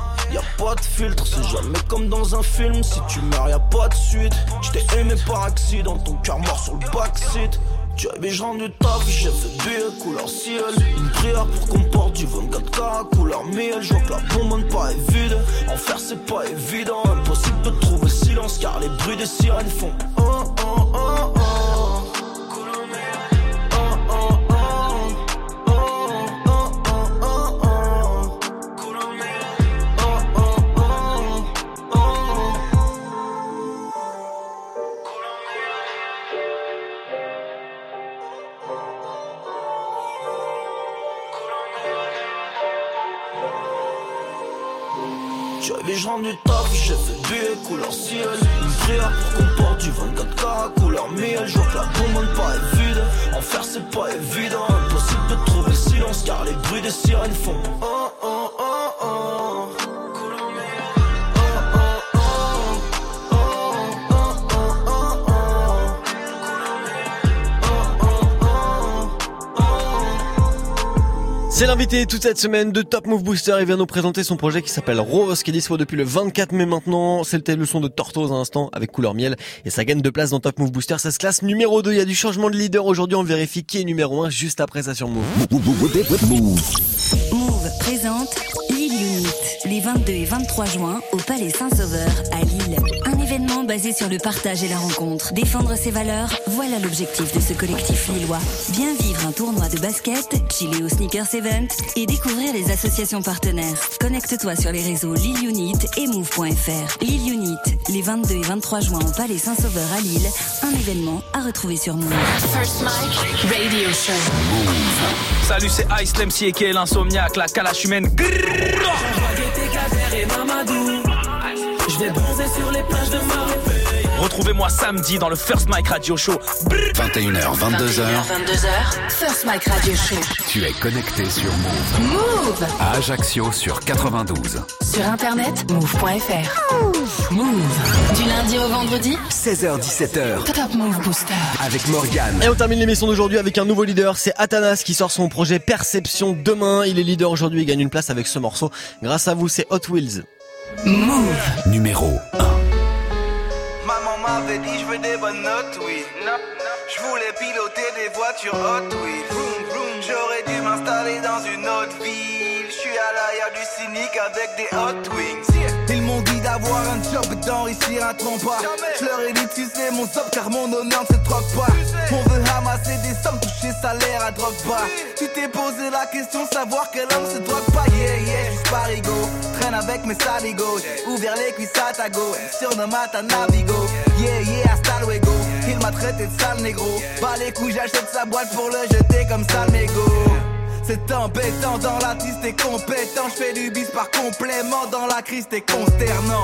Y'a pas de filtre, c'est jamais comme dans un film. Si tu meurs, y'a pas de suite. J't'ai aimé par accident, ton cœur mort sur le backseat. Tu avais je rendu taf, j'ai fait billet couleur ciel. Une prière pour qu'on porte du 24K couleur miel. Je vois que la bonbonne pas est vide. En c'est pas évident. Impossible de trouver le silence car les bruits des sirènes font. Oh, oh. Couleur ciel. Une prière pour qu'on porte du 24K couleur miel. Je vois que la bonbonne pas est vide. En faire c'est pas évident. Impossible de trouver le silence car les bruits des sirènes font C'est l'invité toute cette semaine de Top Move Booster. Il vient nous présenter son projet qui s'appelle Rose, qui est dispo depuis le 24 mai maintenant. C'était le son de Tortoise à l'instant avec couleur miel. Et ça gagne deux places dans Top Move Booster. Ça se classe numéro 2. Il y a du changement de leader aujourd'hui. On vérifie qui est numéro 1 juste après ça sur Move. Move présente Lille Unit les 22 et 23 juin au Palais Saint-Sauveur à Lille. Événement basé sur le partage et la rencontre. Défendre ses valeurs, voilà l'objectif de ce collectif lillois. Bien vivre un tournoi de basket, chiller au Sneakers Event et découvrir les associations partenaires. Connecte-toi sur les réseaux Lille Unit et move.fr. Lille Unit, les 22 et 23 juin au Palais Saint-Sauveur à Lille. Un événement à retrouver sur Move. First Mike Radio Show. Salut, c'est Ice Lemsi et qui l'insomniaque, la calache humaine. Je vais bronzer sur les plages de Marseille. Retrouvez-moi samedi dans le First Mike Radio Show. 21h, 22h, 22h, First Mike Radio Show. tu es connecté sur Move. Move À Ajaccio sur 92. Sur internet, move.fr. Move. Du lundi au vendredi, 16h17h Top Move Booster. avec Morgane. Et on termine l'émission d'aujourd'hui avec un nouveau leader, c'est Atanas qui sort son projet Perception demain. Il est leader aujourd'hui, il gagne une place avec ce morceau. Grâce à vous, c'est Hot Wheels. Move. Numéro Maman m'avait dit je veux des bonnes notes, oui. Je voulais piloter des voitures Hot Wheels. J'aurais dû m'installer dans une autre ville. Je suis à l'arrière du cynique avec des Hot Wings. Ils m'ont dit d'avoir un job et d'enrichir un trompa. Je leur ai dit de sucer mon sob car mon honneur ne se troque pas. On veut ramasser des sommes, toucher salaire à drogue pas. Tu t'es posé la question, savoir quel homme se drogue pas. Yeah, yeah, juste parigo. Traîne avec mes saligos. Ouvert les cuisses à ta go. Surnomme à ta navigo. Yeah, yeah, hasta luego. Il m'a traité de sale négro. Pas les couilles, j'achète sa boîte pour le jeter comme sale mégot. C'est embêtant dans la tisse, t'es compétent. Je fais du bis par complément. Dans la crise, t'es consternant.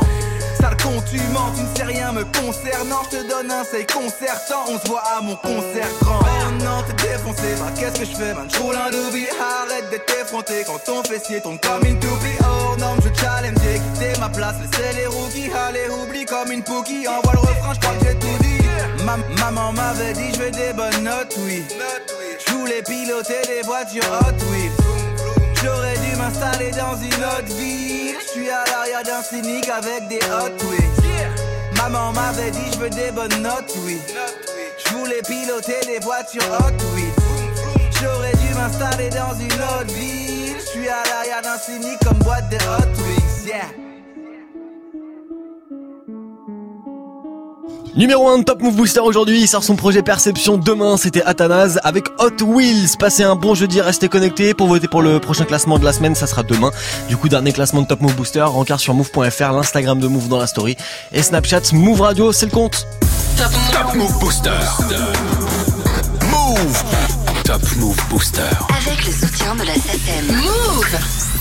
Sale con, tu mens, tu ne sais rien me concernant. Je te donne un c'est concertant. On se voit à mon concert grand. Non, t'es défoncé. Bah, qu'est-ce que je fais, man? J'roule un doobie. Arrête d'être effronté quand ton fessier tombe comme une toupie. Oh non, je challenge, j'ai quitté ma place. Laissez les rookies, allez, oublie comme une pookie. Envoie le refrain, je crois que j'ai tout dit. Ma- maman m'avait dit, je veux des bonnes notes, oui. Je voulais piloter des voitures Hot Wheels. J'aurais m'installer dans une autre ville. Je suis à l'arrière d'un cynique avec des Hot Wheels. Maman m'avait dit, je veux des bonnes notes, oui. Je voulais piloter des voitures Hot Wheels. J'aurais dû m'installer dans une autre ville. Je suis à l'arrière d'un cynique comme boîte de Hot Wheels, yeah. Numéro 1 de Top Move Booster aujourd'hui, il sort son projet Perception demain, c'était Athanase avec Hot Wheels. Passez un bon jeudi, restez connectés pour voter pour le prochain classement de la semaine, ça sera demain. Du coup, dernier classement de Top Move Booster, rencard sur move.fr, l'Instagram de Move dans la story et Snapchat Move Radio, c'est le compte. Top Move Booster. Move Top Move Booster. Avec le soutien de la SACEM.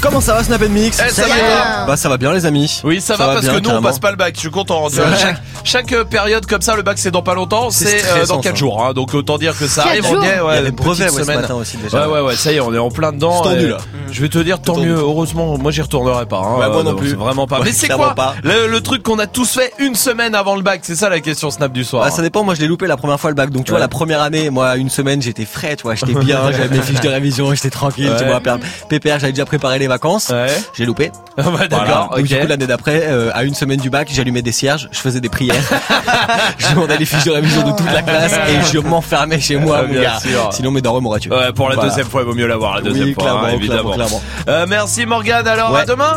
Comment ça va Snap Mix Eh, ça va bien. Bah ça va bien les amis. Oui, ça, va, parce bien, que nous on passe pas le bac. Je suis content. C'est vrai. Chaque, chaque euh, période comme ça, le bac c'est dans pas longtemps. C'est euh, dans 4 ça. jours. hein. donc autant dire que ça arrive. jours on y est, Il y ouais, a les une brevets, petite ouais, ce semaine. matin aussi, déjà. Ouais, ouais, ouais. Ça y est, on est en plein dedans. C'est tendu, et là. Je vais te dire, tant mieux. Heureusement, moi j'y retournerai pas. hein. Ouais, moi non Euh, plus. Vraiment pas. Ouais, Mais c'est quoi pas. le, le truc qu'on a tous fait une semaine avant le bac? C'est ça la question Snap du soir. Bah, ça dépend, moi je l'ai loupé la première fois le bac. Donc tu vois la première année, moi une semaine j'étais frais, tu vois, j'étais bien, j'avais mes fiches de révision, j'étais tranquille, tu vois, pépère, j'avais déjà préparé les vacances. J'ai loupé. bah, d'accord, coup l'année d'après, euh, à une semaine du bac, j'allumais des cierges, je faisais des prières, je demandais les fiches de révision de toute la classe et je m'enfermais chez moi, Ah, mon gars. Sinon mes darons m'auraient tué. Ouais, pour la Voilà. deuxième fois, il vaut mieux l'avoir la deuxième Oui, fois, clairement, hein, évidemment. clairement, clairement. Euh, merci Morgane. Alors Ouais. à demain.